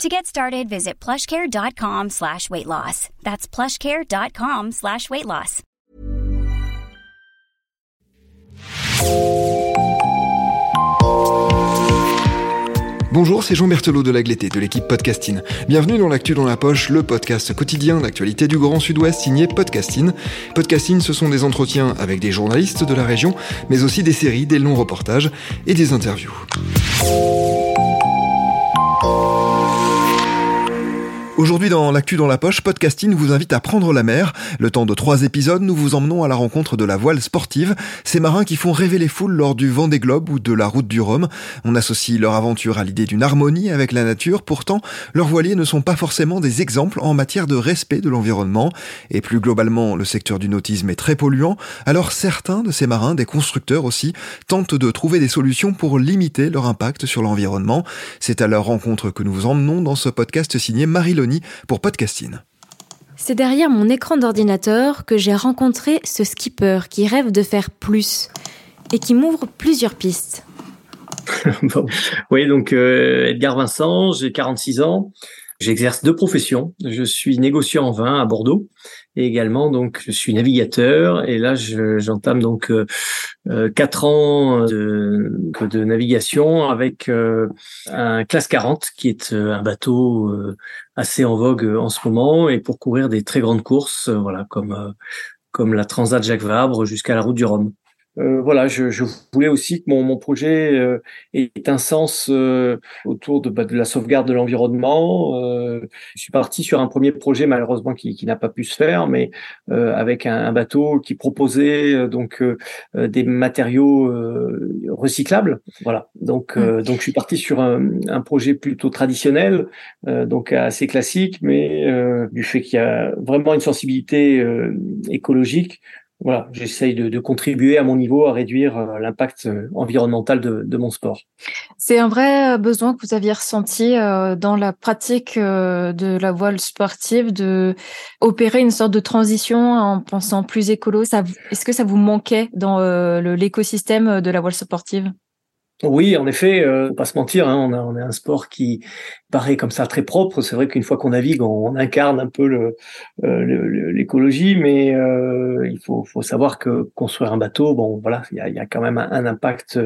To get started, visit plushcare.com slash weight loss. That's plushcare.com slash weight loss. Bonjour, c'est Jean Berthelot de l'Agleté, de l'équipe Podcasting. Bienvenue dans l'actu dans la poche, le podcast quotidien d'actualité du Grand Sud-Ouest signé Podcasting. Podcasting, ce sont des entretiens avec des journalistes de la région, mais aussi des séries, des longs reportages et des interviews. Aujourd'hui dans l'actu dans la poche, Podcasting vous invite à prendre la mer. Le temps de trois épisodes, nous vous emmenons à la rencontre de la voile sportive, ces marins qui font rêver les foules lors du Vendée Globe ou de la route du Rhum. On associe leur aventure à l'idée d'une harmonie avec la nature, pourtant leurs voiliers ne sont pas forcément des exemples en matière de respect de l'environnement. Et plus globalement, le secteur du nautisme est très polluant, alors certains de ces marins, des constructeurs aussi, tentent de trouver des solutions pour limiter leur impact sur l'environnement. C'est à leur rencontre que nous vous emmenons dans ce podcast signé Marie pour Podcasting. C'est derrière mon écran d'ordinateur que j'ai rencontré ce skipper qui rêve de faire plus et qui m'ouvre plusieurs pistes. Oui, donc euh, Edgar Vincent, j'ai 46 ans. J'exerce deux professions. Je suis négociant en vin à Bordeaux et également donc je suis navigateur et là j'entame donc euh, euh, quatre ans de, de, navigation avec euh, un classe 40 qui est un bateau assez en vogue en ce moment et pour courir des très grandes courses voilà comme comme la Transat Jacques Vabre jusqu'à la route du Rhum. Euh, voilà, je, je, voulais aussi que mon, mon projet euh, ait un sens euh, autour de, bah, de, la sauvegarde de l'environnement. Euh, je suis parti sur un premier projet malheureusement qui, qui n'a pas pu se faire, mais avec un, un, bateau qui proposait donc des matériaux recyclables. Voilà, donc mmh. donc je suis parti sur un, un projet plutôt traditionnel, donc assez classique, mais du fait qu'il y a vraiment une sensibilité écologique voilà, j'essaye de, contribuer à mon niveau à réduire euh, l'impact euh, environnemental de, mon sport. C'est un vrai euh, besoin que vous aviez ressenti dans la pratique de la voile sportive de opérer une sorte de transition en pensant plus écolo. Est-ce que ça vous manquait dans l'écosystème de la voile sportive? Oui, en effet, euh, pas se mentir, hein, on, a, on a un sport qui paraît comme ça très propre. C'est vrai qu'une fois qu'on navigue, on, incarne un peu le, euh, l'écologie, mais euh, il faut, faut, savoir que construire un bateau, bon, voilà, il y a, y a, quand même un, impact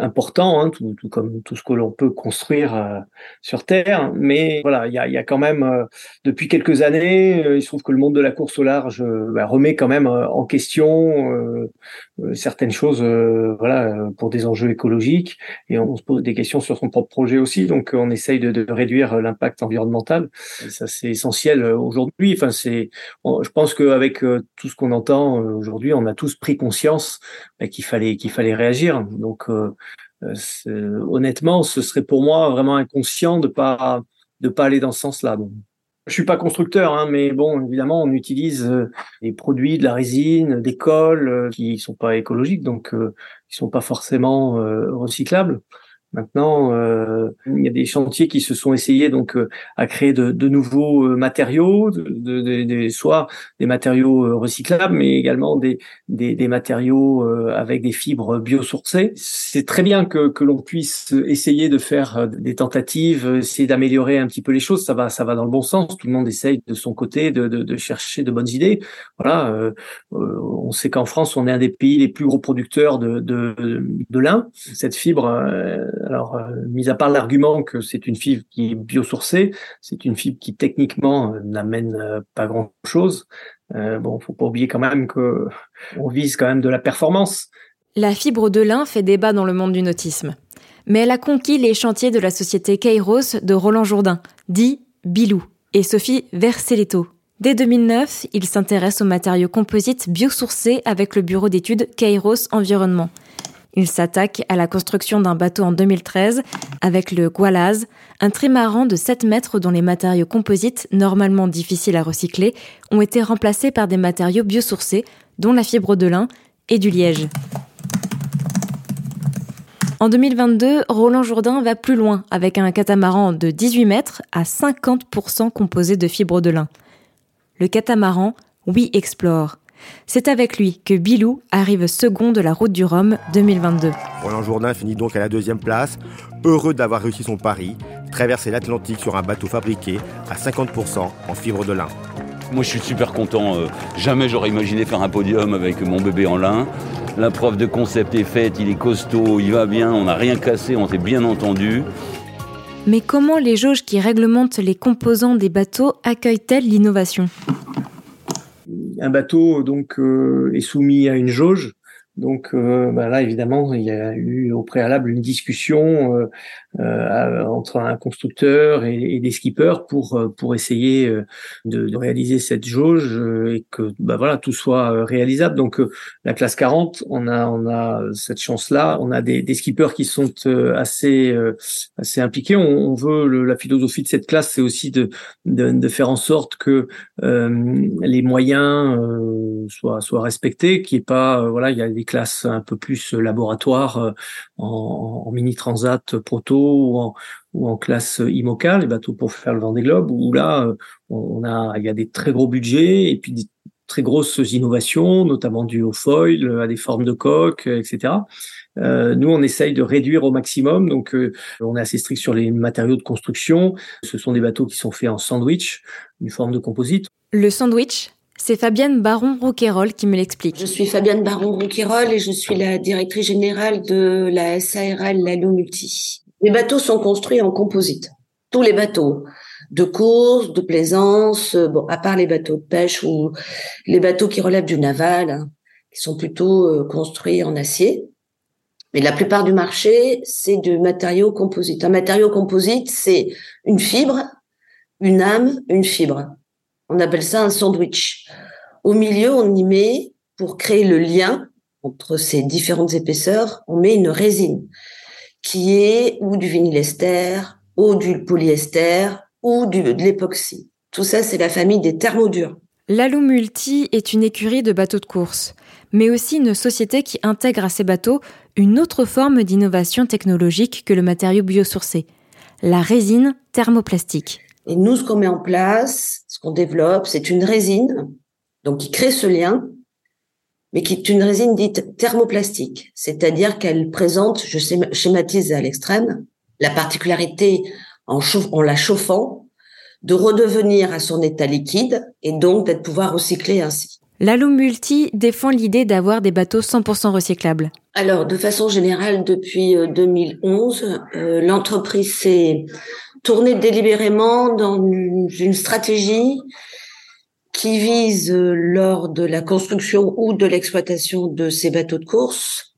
important, hein, tout, tout, comme tout ce que l'on peut construire euh, sur Terre. Mais voilà, il y a, y a, quand même depuis quelques années, il se trouve que le monde de la course au large bah, remet quand même en question certaines choses, voilà, pour des enjeux écologiques et on se pose des questions sur son propre projet aussi. Donc on essaye de, réduire l'impact environnemental. ça c'est essentiel euh, aujourd'hui. Enfin c'est, je pense qu'avec euh, tout ce qu'on entend euh, aujourd'hui, on a tous pris conscience bah, qu'il fallait qu'il fallait réagir. Donc honnêtement, ce serait pour moi vraiment inconscient de pas de pas aller dans ce sens-là. Je suis pas constructeur, hein, mais bon, évidemment, on utilise euh, des produits, de la résine, des cols euh, qui sont pas écologiques, donc euh, qui sont pas forcément recyclables. Maintenant, euh, il y a des chantiers qui se sont essayés donc euh, à créer de, de nouveaux euh, matériaux, de, de, soit des matériaux euh, recyclables, mais également des, des, des matériaux avec des fibres biosourcées. C'est très bien que, que l'on puisse essayer de faire des tentatives, essayer d'améliorer un petit peu les choses. Ça va, ça va dans le bon sens. Tout le monde essaye de son côté de, chercher de bonnes idées. Voilà, euh, on sait qu'en France, on est un des pays les plus gros producteurs de, de, de lin. Cette fibre alors, euh, mis à part l'argument que c'est une fibre qui est biosourcée, c'est une fibre qui techniquement euh, n'amène euh, pas grand-chose. Euh, bon, faut pas oublier quand même que on vise quand même de la performance. La fibre de lin fait débat dans le monde du nautisme, mais elle a conquis les chantiers de la société Kairos de Roland Jourdain, dit Bilou, et Sophie Verselletto. Dès 2009, il s'intéresse aux matériaux composites biosourcés avec le bureau d'études Kairos Environnement. Il s'attaque à la construction d'un bateau en 2013 avec le Gualaz, un trimaran de 7 mètres dont les matériaux composites, normalement difficiles à recycler, ont été remplacés par des matériaux biosourcés, dont la fibre de lin et du liège. En 2022, Roland Jourdain va plus loin avec un catamaran de 18 mètres à 50% composé de fibres de lin. Le catamaran We Explore. C'est avec lui que Bilou arrive second de la route du Rhum 2022. Roland Jourdain finit donc à la deuxième place, heureux d'avoir réussi son pari, traverser l'Atlantique sur un bateau fabriqué à 50% en fibre de lin. Moi je suis super content, euh, jamais j'aurais imaginé faire un podium avec mon bébé en lin. La preuve de concept est faite, il est costaud, il va bien, on n'a rien cassé, on s'est bien entendu. Mais comment les jauges qui réglementent les composants des bateaux accueillent-elles l'innovation? Un bateau donc euh, est soumis à une jauge. Donc euh, bah là, évidemment, il y a eu au préalable une discussion euh, entre un constructeur et, des skippers pour euh, pour essayer euh, de, de réaliser cette jauge et que bah voilà tout soit réalisable. Donc la classe 40, on a on a cette chance là. On a des, des skippers qui sont assez assez impliqués. On, on veut le, la philosophie de cette classe, c'est aussi de, de, de faire en sorte que les moyens soient soient respectés, qui est pas voilà il y a des classes un peu plus laboratoire en, en mini transat proto ou en, ou en classe IMOCA, les bateaux pour faire le Vendée Globe, où là, euh, on a, il y a des très gros budgets et puis des très grosses innovations, notamment du haut foil à des formes de coque, etc. Euh, nous, on essaye de réduire au maximum. Donc, euh, on est assez strict sur les matériaux de construction. Ce sont des bateaux qui sont faits en sandwich, une forme de composite. Le sandwich, c'est Fabienne Baron-Rouquayrol qui me l'explique. Je suis Fabienne Baron-Rouquayrol et je suis la directrice générale de la SARL Lalo Multi. Les bateaux sont construits en composite. Tous les bateaux de course, de plaisance, euh, bon, à part les bateaux de pêche ou les bateaux qui relèvent du naval, hein, qui sont plutôt euh, construits en acier. Mais la plupart du marché, c'est du matériau composite. Un matériau composite, c'est une fibre, une âme, une fibre. On appelle ça un sandwich. Au milieu, on y met, pour créer le lien entre ces différentes épaisseurs, on met une résine qui est ou du vinylester, ou du polyester, ou du, de l'époxy. Tout ça, c'est la famille des thermodures. L'Alou Multi est une écurie de bateaux de course, mais aussi une société qui intègre à ses bateaux une autre forme d'innovation technologique que le matériau biosourcé, la résine thermoplastique. Et nous, ce qu'on met en place, ce qu'on développe, c'est une résine, donc qui crée ce lien mais qui est une résine dite thermoplastique, c'est-à-dire qu'elle présente, je schématise à l'extrême, la particularité en, en la chauffant de redevenir à son état liquide et donc d'être pouvoir recycler ainsi. L'Alum Multi défend l'idée d'avoir des bateaux 100% recyclables. Alors, de façon générale, depuis 2011, euh, euh, l'entreprise s'est tournée délibérément dans une stratégie qui vise, euh, lors de la construction ou de l'exploitation de ces bateaux de course,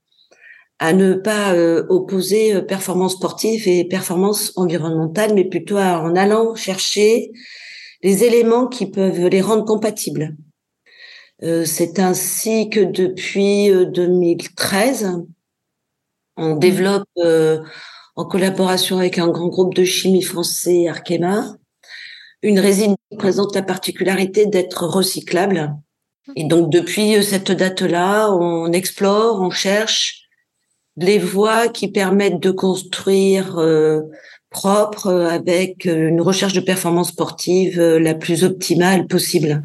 à ne pas euh, opposer euh, performance sportive et performance environnementale, mais plutôt en allant chercher les éléments qui peuvent les rendre compatibles. C'est ainsi que depuis 2013, on développe en collaboration avec un grand groupe de chimie français, Arkema, une résine présente la particularité d'être recyclable. Et donc depuis cette date-là, on explore, on cherche les voies qui permettent de construire euh, propre avec une recherche de performance sportive euh, la plus optimale possible.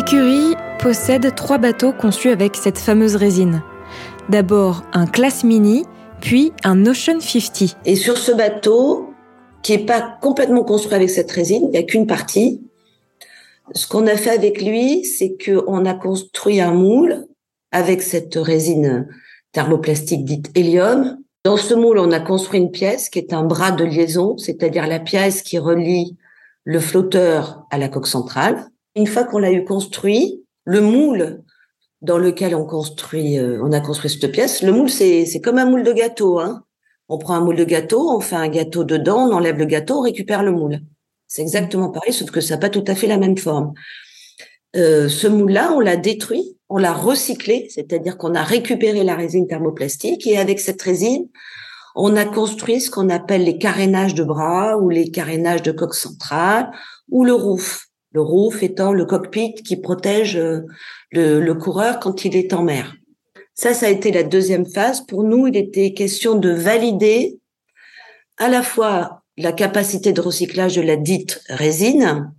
L'écurie possède trois bateaux conçus avec cette fameuse résine. D'abord un Class Mini, puis un Ocean 50. Et sur ce bateau, qui est pas complètement construit avec cette résine, il n'y a qu'une partie. Ce qu'on a fait avec lui, c'est qu'on a construit un moule avec cette résine thermoplastique dite hélium. Dans ce moule, on a construit une pièce qui est un bras de liaison, c'est-à-dire la pièce qui relie le flotteur à la coque centrale. Une fois qu'on l'a eu construit, le moule dans lequel on construit, euh, on a construit cette pièce, le moule c'est comme un moule de gâteau. Hein. On prend un moule de gâteau, on fait un gâteau dedans, on enlève le gâteau, on récupère le moule. C'est exactement pareil, sauf que ça n'a pas tout à fait la même forme. Euh, ce moule-là, on l'a détruit, on l'a recyclé, c'est-à-dire qu'on a récupéré la résine thermoplastique et avec cette résine, on a construit ce qu'on appelle les carénages de bras ou les carénages de coque centrale ou le roof. Le roof étant le cockpit qui protège euh, le, le coureur quand il est en mer. Ça, ça a été la deuxième phase. Pour nous, il était question de valider à la fois la capacité de recyclage de la dite résine,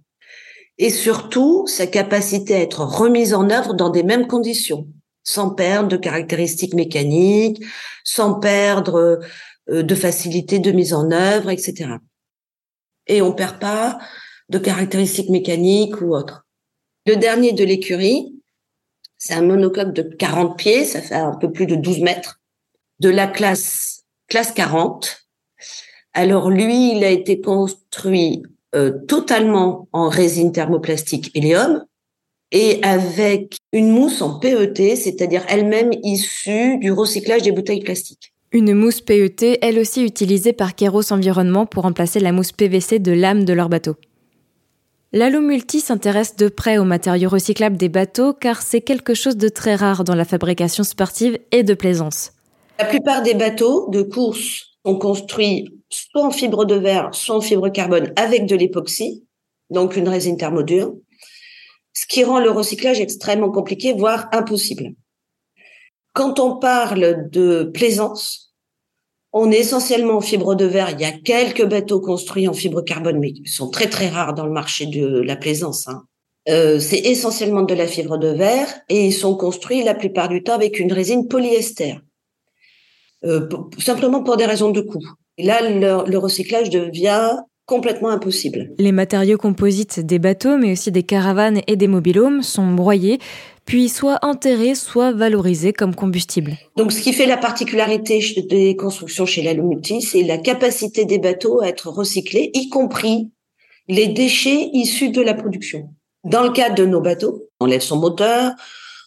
et surtout sa capacité à être remise en œuvre dans des mêmes conditions, sans perdre de caractéristiques mécaniques, sans perdre euh, de facilité de mise en œuvre, etc. Et on perd pas de caractéristiques mécaniques ou autres. Le dernier de l'écurie, c'est un monocoque de 40 pieds, ça fait un peu plus de 12 mètres, de la classe classe 40. Alors lui, il a été construit euh, totalement en résine thermoplastique hélium et avec une mousse en PET, c'est-à-dire elle-même issue du recyclage des bouteilles plastiques. Une mousse PET, elle aussi utilisée par Keros Environnement pour remplacer la mousse PVC de l'âme de leur bateau. Lalo Multi s'intéresse de près aux matériaux recyclables des bateaux car c'est quelque chose de très rare dans la fabrication sportive et de plaisance. La plupart des bateaux de course sont construits soit en fibre de verre, soit en fibre carbone avec de l'époxy, donc une résine thermodure, ce qui rend le recyclage extrêmement compliqué, voire impossible. Quand on parle de plaisance, on est essentiellement en fibre de verre. Il y a quelques bateaux construits en fibre carbone, mais ils sont très très rares dans le marché de la plaisance. Hein. Euh, c'est essentiellement de la fibre de verre et ils sont construits la plupart du temps avec une résine polyester. Euh, simplement pour des raisons de coût. Et là, le, recyclage devient complètement impossible. Les matériaux composites des bateaux, mais aussi des caravanes et des mobilhomes, sont broyés, puis soit enterrés, soit valorisés comme combustible. Donc, ce qui fait la particularité des constructions chez la Multi, c'est la capacité des bateaux à être recyclés, y compris les déchets issus de la production. Dans le cas de nos bateaux, on enlève son moteur,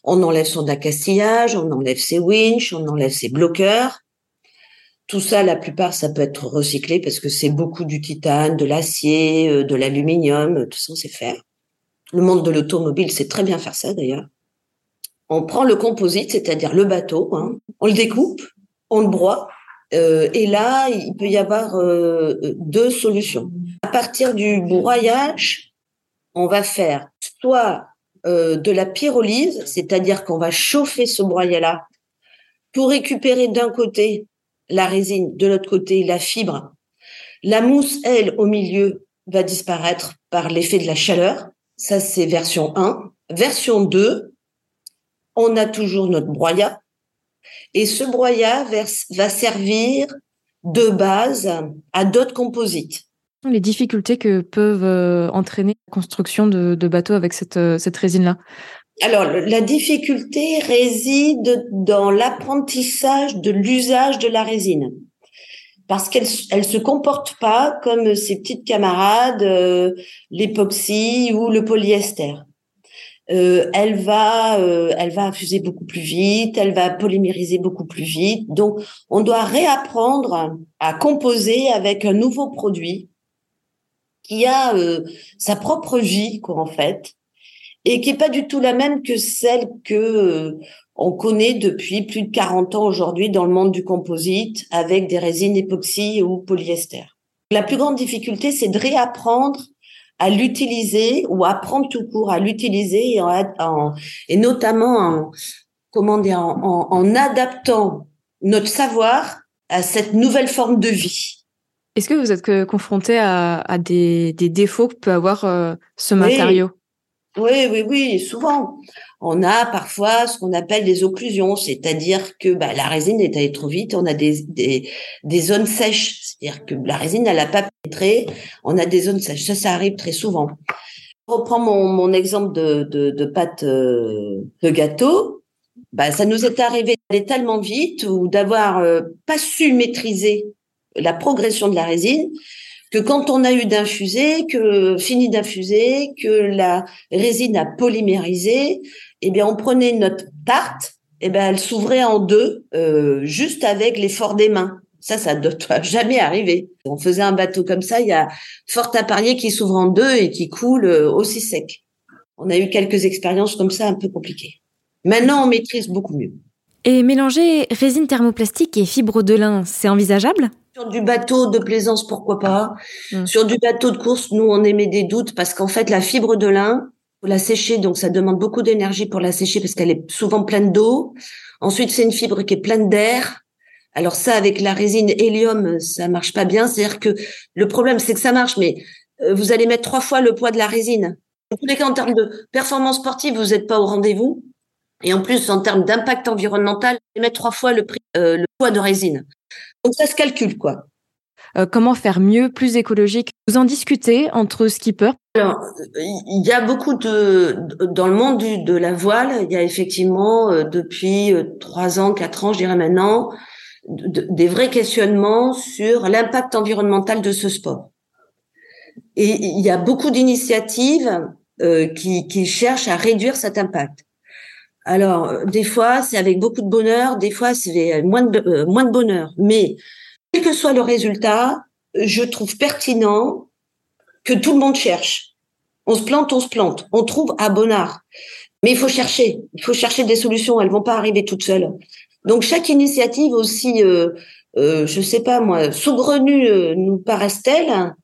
on enlève son accastillage, on enlève ses winches, on enlève ses bloqueurs, tout ça, la plupart, ça peut être recyclé parce que c'est beaucoup du titane, de l'acier, euh, de l'aluminium, tout ça, on sait faire. Le monde de l'automobile sait très bien faire ça d'ailleurs. On prend le composite, c'est-à-dire le bateau, hein, on le découpe, on le broie, euh, et là, il peut y avoir euh, deux solutions. À partir du broyage, on va faire soit de la pyrolyse, c'est-à-dire qu'on va chauffer ce broyat-là pour récupérer d'un côté la résine, de l'autre côté la fibre. La mousse, elle, au milieu, va disparaître par l'effet de la chaleur. Ça, c'est version 1. Version 2, on a toujours notre broyat. Et ce broyat va servir de base à d'autres composites. Les difficultés que peuvent euh, entraîner la construction de, bateaux avec cette, euh, cette résine-là alors, la difficulté réside dans l'apprentissage de l'usage de la résine. Parce qu'elle elle se comporte pas comme ses petites camarades, euh, l'époxy ou le polyester. Euh, elle va, euh, elle va infuser beaucoup plus vite, elle va polymériser beaucoup plus vite. Donc, on doit réapprendre à composer avec un nouveau produit qui a sa propre vie, quoi, en fait, et qui est pas du tout la même que celle que euh, on connaît depuis plus de 40 ans aujourd'hui dans le monde du composite avec des résines époxy ou polyester. La plus grande difficulté, c'est de réapprendre à l'utiliser ou apprendre tout court à l'utiliser et, notamment en, comment dire, en, en, adaptant notre savoir à cette nouvelle forme de vie. Est-ce que vous êtes confronté à, à des, des, défauts que peut avoir euh, ce matériau? Oui, oui, oui, souvent. On a parfois ce qu'on appelle des occlusions, c'est-à-dire que bah, la résine est allée trop vite, on a des, zones sèches, c'est-à-dire que la résine n'a pas pénétré, on a des zones sèches. Ça, ça arrive très souvent. Je reprends mon, exemple de pâte euh, de gâteau. bah, ça nous est arrivé d'aller tellement vite ou d'avoir euh, pas su maîtriser la progression de la résine que quand on a eu d'infuser, que fini d'infuser, que la résine a polymérisé, eh bien on prenait notre tarte, eh bien elle s'ouvrait en deux euh, juste avec l'effort des mains. Ça, ça ne doit jamais arriver. On faisait un bateau comme ça, il y a fort à parier qui s'ouvre en deux et qui coule euh, aussi sec. On a eu quelques expériences comme ça un peu compliquées. Maintenant, on maîtrise beaucoup mieux. Et mélanger résine thermoplastique et fibre de lin, c'est envisageable? Sur du bateau de plaisance, pourquoi pas. Mmh. Sur du bateau de course, nous, on émet des doutes parce qu'en fait, la fibre de lin, la sécher, donc ça demande beaucoup d'énergie pour la sécher parce qu'elle est souvent pleine d'eau. Ensuite, c'est une fibre qui est pleine d'air. Alors ça, avec la résine hélium, ça marche pas bien. C'est-à-dire que le problème, c'est que ça marche, mais euh, vous allez mettre trois fois le poids de la résine. En tous les cas, en termes de performance sportive, vous n'êtes pas au rendez-vous. Et en plus, en termes d'impact environnemental, mettre trois fois le euh, le poids de résine. Donc ça se calcule, quoi. Euh, comment faire mieux, plus écologique? Vous en discutez entre skippers? Alors, il y a beaucoup de dans le monde du, de la voile, il y a effectivement euh, depuis trois ans, quatre ans, je dirais maintenant, des vrais questionnements sur l'impact environnemental de ce sport. Et il y a beaucoup d'initiatives qui, qui cherchent à réduire cet impact. Alors, euh, des fois, c'est avec beaucoup de bonheur, des fois, c'est moins de, euh, moins de bonheur. Mais, quel que soit le résultat, je trouve pertinent que tout le monde cherche. On se plante, on se plante. On trouve à Bonnard. Mais il faut chercher. Il faut chercher des solutions. Elles vont pas arriver toutes seules. Donc, chaque initiative aussi, euh, euh je sais pas moi, saugrenue nous paraissent-elles,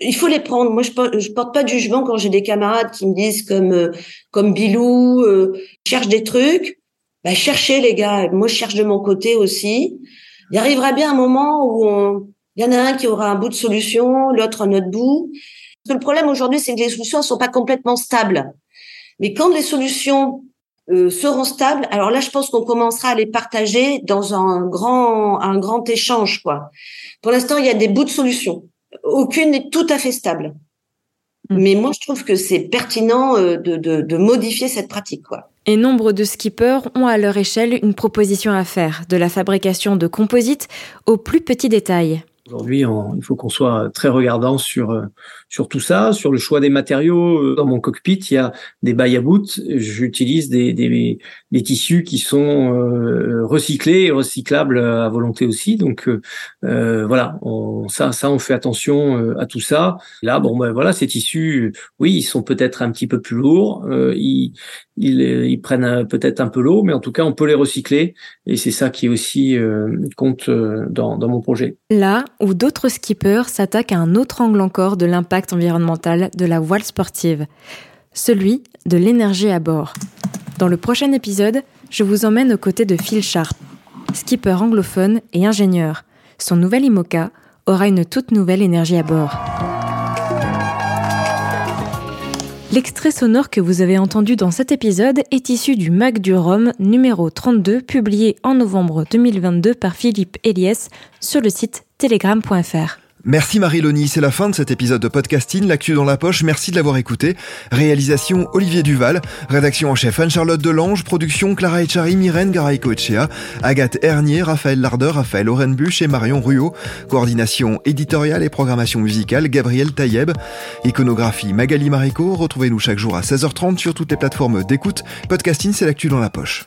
il faut les prendre. Moi, je porte, je porte pas de jugement quand j'ai des camarades qui me disent comme euh, Bilou, euh, cherche des trucs. Bah, cherchez les gars. Moi, je cherche de mon côté aussi. Il arrivera bien un moment où il y en a un qui aura un bout de solution, l'autre un autre bout. Le problème aujourd'hui, c'est que les solutions ne sont pas complètement stables. Mais quand les solutions euh, seront stables, alors là, je pense qu'on commencera à les partager dans un grand un grand échange, quoi. Pour l'instant, il y a des bouts de solutions aucune n'est tout à fait stable. Mm. Mais moi, je trouve que c'est pertinent euh, de, de, modifier cette pratique. Quoi. Et nombre de skippers ont à leur échelle une proposition à faire, de la fabrication de composites au plus petit détail. Aujourd'hui, il faut qu'on soit très regardant sur euh, sur tout ça, sur le choix des matériaux. Dans mon cockpit, il y a des bails. J'utilise des, des, des, tissus qui sont euh, recyclés et recyclables à volonté aussi. Donc euh, voilà, on, ça, ça, on fait attention à tout ça. Là, bon, ben voilà, ces tissus, oui, ils sont peut-être un petit peu plus lourds. ils, ils, ils prennent peut-être un peu l'eau, mais en tout cas, on peut les recycler. Et c'est ça qui aussi compte dans, dans mon projet. Là, où d'autres skippers s'attaquent à un autre angle encore de l'impact environnemental de la voile sportive, celui de l'énergie à bord. Dans le prochain épisode, je vous emmène aux côtés de Phil Sharp, skipper anglophone et ingénieur. Son nouvel IMOCA aura une toute nouvelle énergie à bord. L'extrait sonore que vous avez entendu dans cet épisode est issu du Mag du Rhum numéro 32 publié en novembre 2022 par Philippe Elias sur le site telegram.fr. Merci Marie-Loni, c'est la fin de cet épisode de podcasting, l'actu dans la poche, merci de l'avoir écouté. Réalisation Olivier Duval, rédaction en chef Anne-Charlotte Delange, production Clara Echari, Myrène Garay-Coechea, Agathe Hernier, Raphaël Lardeur, Raphaël Orenbuch et Marion Ruot, coordination éditoriale et programmation musicale Gabriel Taïeb, iconographie Magali Marico, retrouvez-nous chaque jour à 16h30 sur toutes les plateformes d'écoute. Podcasting, c'est l'actu dans la poche.